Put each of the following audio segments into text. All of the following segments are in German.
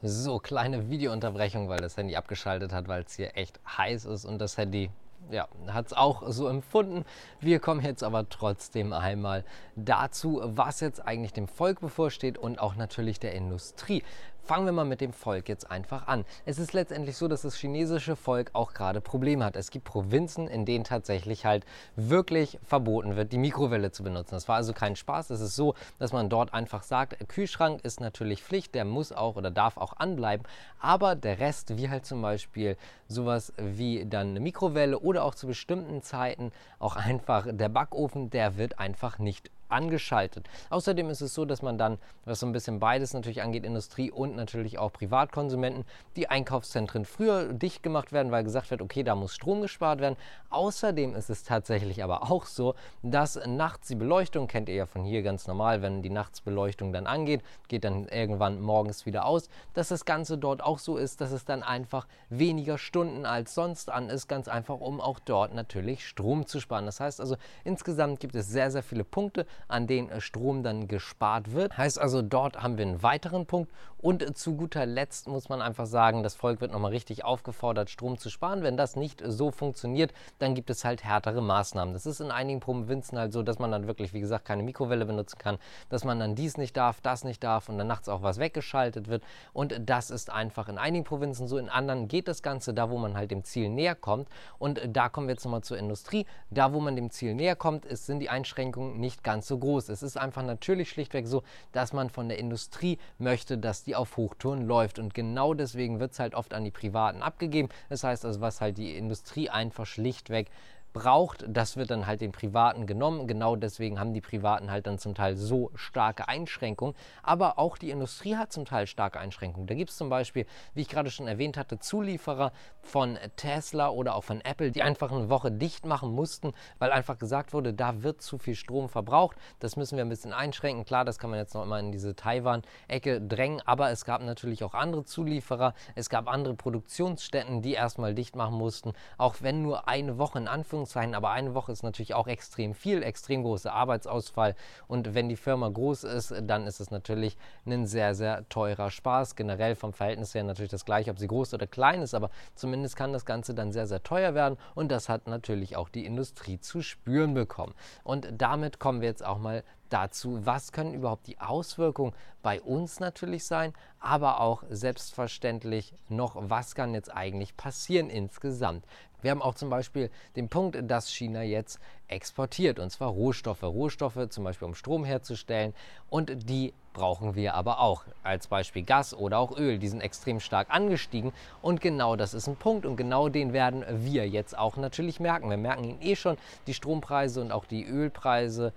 So, kleine Videounterbrechung, weil das Handy abgeschaltet hat, weil es hier echt heiß ist und das Handy ja, hat es auch so empfunden. Wir kommen jetzt aber trotzdem einmal dazu, was jetzt eigentlich dem Volk bevorsteht und auch natürlich der Industrie. Fangen wir mal mit dem Volk jetzt einfach an. Es ist letztendlich so, dass das chinesische Volk auch gerade Probleme hat. Es gibt Provinzen, in denen tatsächlich halt wirklich verboten wird, die Mikrowelle zu benutzen. Das war also kein Spaß. Es ist so, dass man dort einfach sagt, Kühlschrank ist natürlich Pflicht, der muss auch oder darf auch anbleiben. Aber der Rest, wie halt zum Beispiel sowas wie dann eine Mikrowelle oder auch zu bestimmten Zeiten auch einfach der Backofen, der wird einfach nicht angeschaltet. Außerdem ist es so, dass man dann, was so ein bisschen beides natürlich angeht, Industrie und natürlich auch Privatkonsumenten, die Einkaufszentren früher dicht gemacht werden, weil gesagt wird, okay, da muss Strom gespart werden. Außerdem ist es tatsächlich aber auch so, dass nachts die Beleuchtung, kennt ihr ja von hier ganz normal, wenn die Nachtsbeleuchtung dann angeht, geht dann irgendwann morgens wieder aus, dass das Ganze dort auch so ist, dass es dann einfach weniger Stunden als sonst an ist, ganz einfach, um auch dort natürlich Strom zu sparen. Das heißt also, insgesamt gibt es sehr, sehr viele Punkte, an denen Strom dann gespart wird. Heißt also, dort haben wir einen weiteren Punkt. Und zu guter Letzt muss man einfach sagen, das Volk wird nochmal richtig aufgefordert, Strom zu sparen. Wenn das nicht so funktioniert, dann gibt es halt härtere Maßnahmen. Das ist in einigen Provinzen halt so, dass man dann wirklich, wie gesagt, keine Mikrowelle benutzen kann, dass man dann dies nicht darf, das nicht darf und dann nachts auch was weggeschaltet wird. Und das ist einfach in einigen Provinzen so, in anderen geht das Ganze da, wo man halt dem Ziel näher kommt. Und da kommen wir jetzt nochmal zur Industrie. Da, wo man dem Ziel näher kommt, ist, sind die Einschränkungen nicht ganz so groß. Es ist einfach natürlich schlichtweg so, dass man von der Industrie möchte, dass die auf Hochtouren läuft. Und genau deswegen wird es halt oft an die Privaten abgegeben. Das heißt also, was halt die Industrie einfach schlichtweg braucht, das wird dann halt den Privaten genommen. Genau deswegen haben die Privaten halt dann zum Teil so starke Einschränkungen. Aber auch die Industrie hat zum Teil starke Einschränkungen. Da gibt es zum Beispiel, wie ich gerade schon erwähnt hatte, Zulieferer von Tesla oder auch von Apple, die einfach eine Woche dicht machen mussten, weil einfach gesagt wurde, da wird zu viel Strom verbraucht. Das müssen wir ein bisschen einschränken. Klar, das kann man jetzt noch immer in diese Taiwan-Ecke drängen, aber es gab natürlich auch andere Zulieferer. Es gab andere Produktionsstätten, die erstmal dicht machen mussten, auch wenn nur eine Woche in Anführungszeichen Anführungszeichen, aber eine Woche ist natürlich auch extrem viel, extrem großer Arbeitsausfall. Und wenn die Firma groß ist, dann ist es natürlich ein sehr, sehr teurer Spaß. Generell vom Verhältnis her natürlich das gleiche, ob sie groß oder klein ist, aber zumindest kann das Ganze dann sehr, sehr teuer werden. Und das hat natürlich auch die Industrie zu spüren bekommen. Und damit kommen wir jetzt auch mal dazu, was können überhaupt die Auswirkungen bei uns natürlich sein, aber auch selbstverständlich noch, was kann jetzt eigentlich passieren insgesamt. Wir haben auch zum Beispiel den Punkt, dass China jetzt exportiert, und zwar Rohstoffe. Rohstoffe zum Beispiel, um Strom herzustellen. Und die brauchen wir aber auch. Als Beispiel Gas oder auch Öl. Die sind extrem stark angestiegen. Und genau das ist ein Punkt. Und genau den werden wir jetzt auch natürlich merken. Wir merken ihn eh schon. Die Strompreise und auch die Ölpreise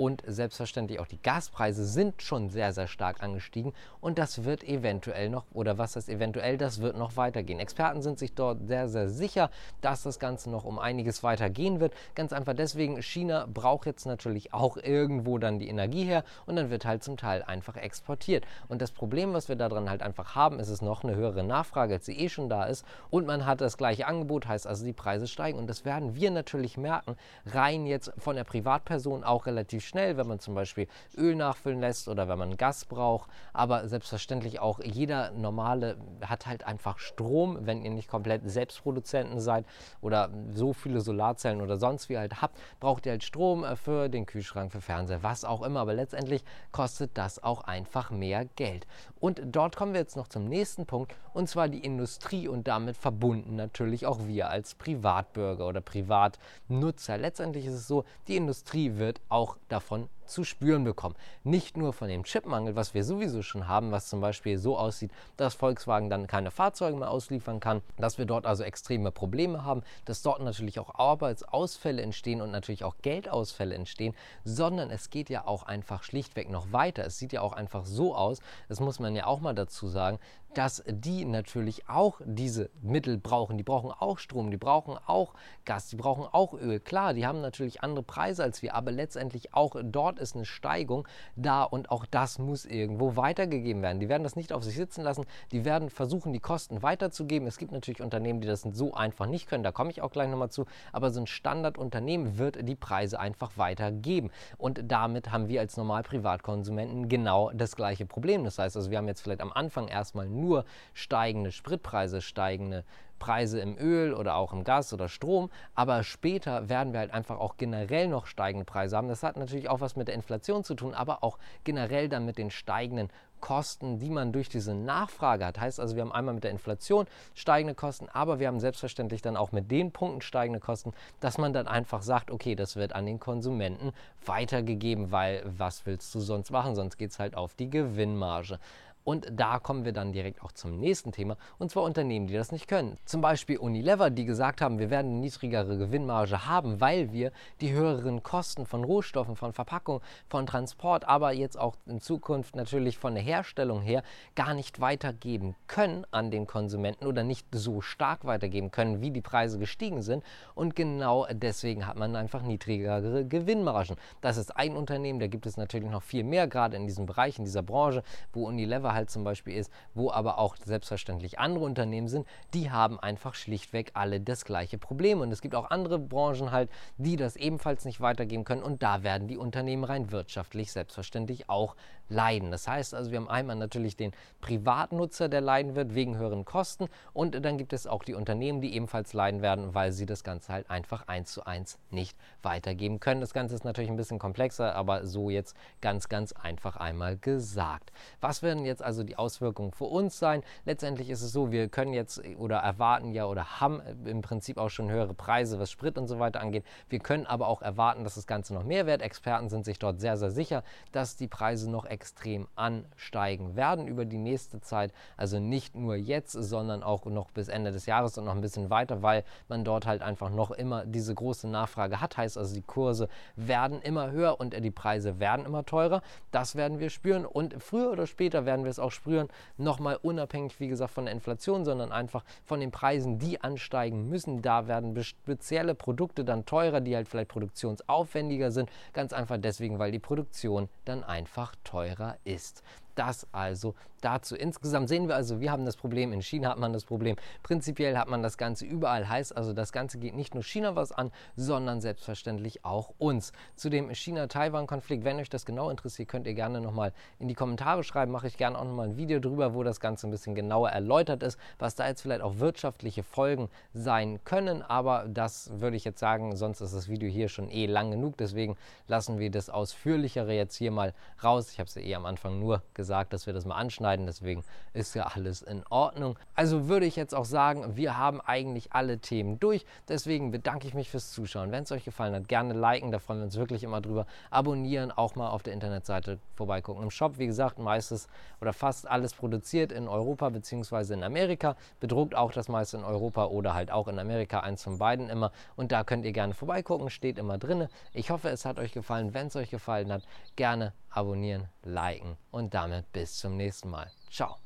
und selbstverständlich auch die Gaspreise sind schon sehr, sehr stark angestiegen und das wird eventuell noch, oder was heißt eventuell, das wird noch weitergehen. Experten sind sich dort sehr, sehr sicher, dass das Ganze noch um einiges weitergehen wird. Ganz einfach deswegen, China braucht jetzt natürlich auch irgendwo dann die Energie her und dann wird halt zum Teil einfach exportiert. Und das Problem, was wir daran halt einfach haben, ist es noch eine höhere Nachfrage, als sie eh schon da ist und man hat das gleiche Angebot, heißt also die Preise steigen und das werden wir natürlich merken, rein jetzt von der Privatperson auch relativ schnell, wenn man zum Beispiel Öl nachfüllen lässt oder wenn man Gas braucht. Aber selbstverständlich auch jeder normale hat halt einfach Strom, wenn ihr nicht komplett Selbstproduzenten seid oder so viele Solarzellen oder sonst wie halt habt, braucht ihr halt Strom äh, für den Kühlschrank, für Fernseher, was auch immer. Aber letztendlich kostet das auch einfach mehr Geld. Und dort kommen wir jetzt noch zum nächsten Punkt und zwar die Industrie und damit verbunden natürlich auch wir als Privatbürger oder Privatnutzer. Letztendlich ist es so, die Industrie wird auch davon davon zu spüren bekommen. Nicht nur von dem Chipmangel, was wir sowieso schon haben, was zum Beispiel so aussieht, dass Volkswagen dann keine Fahrzeuge mehr ausliefern kann, dass wir dort also extreme Probleme haben, dass dort natürlich auch Arbeitsausfälle entstehen und natürlich auch Geldausfälle entstehen, sondern es geht ja auch einfach schlichtweg noch weiter. Es sieht ja auch einfach so aus, das muss man ja auch mal dazu sagen, dass die natürlich auch diese Mittel brauchen. Die brauchen auch Strom, die brauchen auch Gas, die brauchen auch Öl. Klar, die haben natürlich andere Preise als wir, aber letztendlich auch dort ist eine Steigung da und auch das muss irgendwo weitergegeben werden. Die werden das nicht auf sich sitzen lassen, die werden versuchen, die Kosten weiterzugeben. Es gibt natürlich Unternehmen, die das so einfach nicht können, da komme ich auch gleich nochmal zu, aber so ein Standardunternehmen wird die Preise einfach weitergeben. Und damit haben wir als normal Privatkonsumenten genau das gleiche Problem. Das heißt also, wir haben jetzt vielleicht am Anfang erstmal nur steigende Spritpreise, steigende Preise im Öl oder auch im Gas oder Strom, aber später werden wir halt einfach auch generell noch steigende Preise haben. Das hat natürlich auch was mit der Inflation zu tun, aber auch generell dann mit den steigenden Kosten, die man durch diese Nachfrage hat. Heißt also, wir haben einmal mit der Inflation steigende Kosten, aber wir haben selbstverständlich dann auch mit den Punkten steigende Kosten, dass man dann einfach sagt, okay, das wird an den Konsumenten weitergegeben, weil was willst du sonst machen? Sonst geht es halt auf die Gewinnmarge. Und da kommen wir dann direkt auch zum nächsten Thema, und zwar Unternehmen, die das nicht können. Zum Beispiel Unilever, die gesagt haben, wir werden eine niedrigere Gewinnmarge haben, weil wir die höheren Kosten von Rohstoffen, von Verpackung, von Transport, aber jetzt auch in Zukunft natürlich von der Herstellung her gar nicht weitergeben können an den Konsumenten oder nicht so stark weitergeben können, wie die Preise gestiegen sind. Und genau deswegen hat man einfach niedrigere Gewinnmargen. Das ist ein Unternehmen, da gibt es natürlich noch viel mehr, gerade in diesem Bereich, in dieser Branche, wo Unilever Halt zum Beispiel ist, wo aber auch selbstverständlich andere Unternehmen sind, die haben einfach schlichtweg alle das gleiche Problem. Und es gibt auch andere Branchen halt, die das ebenfalls nicht weitergeben können. Und da werden die Unternehmen rein wirtschaftlich selbstverständlich auch leiden. Das heißt also, wir haben einmal natürlich den Privatnutzer, der leiden wird wegen höheren Kosten. Und dann gibt es auch die Unternehmen, die ebenfalls leiden werden, weil sie das Ganze halt einfach eins zu eins nicht weitergeben können. Das Ganze ist natürlich ein bisschen komplexer, aber so jetzt ganz, ganz einfach einmal gesagt. Was werden jetzt jetzt also die Auswirkungen für uns sein? Letztendlich ist es so, wir können jetzt oder erwarten ja oder haben im Prinzip auch schon höhere Preise, was Sprit und so weiter angeht. Wir können aber auch erwarten, dass das Ganze noch mehr wird. Experten sind sich dort sehr, sehr sicher, dass die Preise noch extrem ansteigen werden über die nächste Zeit. Also nicht nur jetzt, sondern auch noch bis Ende des Jahres und noch ein bisschen weiter, weil man dort halt einfach noch immer diese große Nachfrage hat. Heißt also, die Kurse werden immer höher und die Preise werden immer teurer. Das werden wir spüren und früher oder später werden wir wir es auch spüren, nochmal unabhängig, wie gesagt, von der Inflation, sondern einfach von den Preisen, die ansteigen müssen. Da werden spezielle Produkte dann teurer, die halt vielleicht produktionsaufwendiger sind. Ganz einfach deswegen, weil die Produktion dann einfach teurer ist. Das also dazu. Insgesamt sehen wir also, wir haben das Problem, in China hat man das Problem, prinzipiell hat man das Ganze überall, heißt also, das Ganze geht nicht nur China was an, sondern selbstverständlich auch uns. Zu dem China-Taiwan-Konflikt, wenn euch das genau interessiert, könnt ihr gerne nochmal in die Kommentare schreiben, mache ich gerne auch nochmal ein Video drüber, wo das Ganze ein bisschen genauer erläutert ist, was da jetzt vielleicht auch wirtschaftliche Folgen sein können, aber das würde ich jetzt sagen, sonst ist das Video hier schon eh lang genug, deswegen lassen wir das Ausführlichere jetzt hier mal raus. Ich habe es ja eh am Anfang nur gesagt, dass wir das mal anschneiden schneiden, deswegen ist ja alles in Ordnung. Also würde ich jetzt auch sagen, wir haben eigentlich alle Themen durch. Deswegen bedanke ich mich fürs Zuschauen. Wenn es euch gefallen hat, gerne liken, da freuen wir uns wirklich immer drüber. Abonnieren, auch mal auf der Internetseite vorbeigucken. Im Shop, wie gesagt, meistens oder fast alles produziert in Europa bzw. in Amerika. Bedruckt auch das meiste in Europa oder halt auch in Amerika, eins von beiden immer. Und da könnt ihr gerne vorbeigucken, steht immer drin. Ich hoffe, es hat euch gefallen. Wenn es euch gefallen hat, gerne abonnieren, liken und damit bis zum nächsten Mal. Ciao.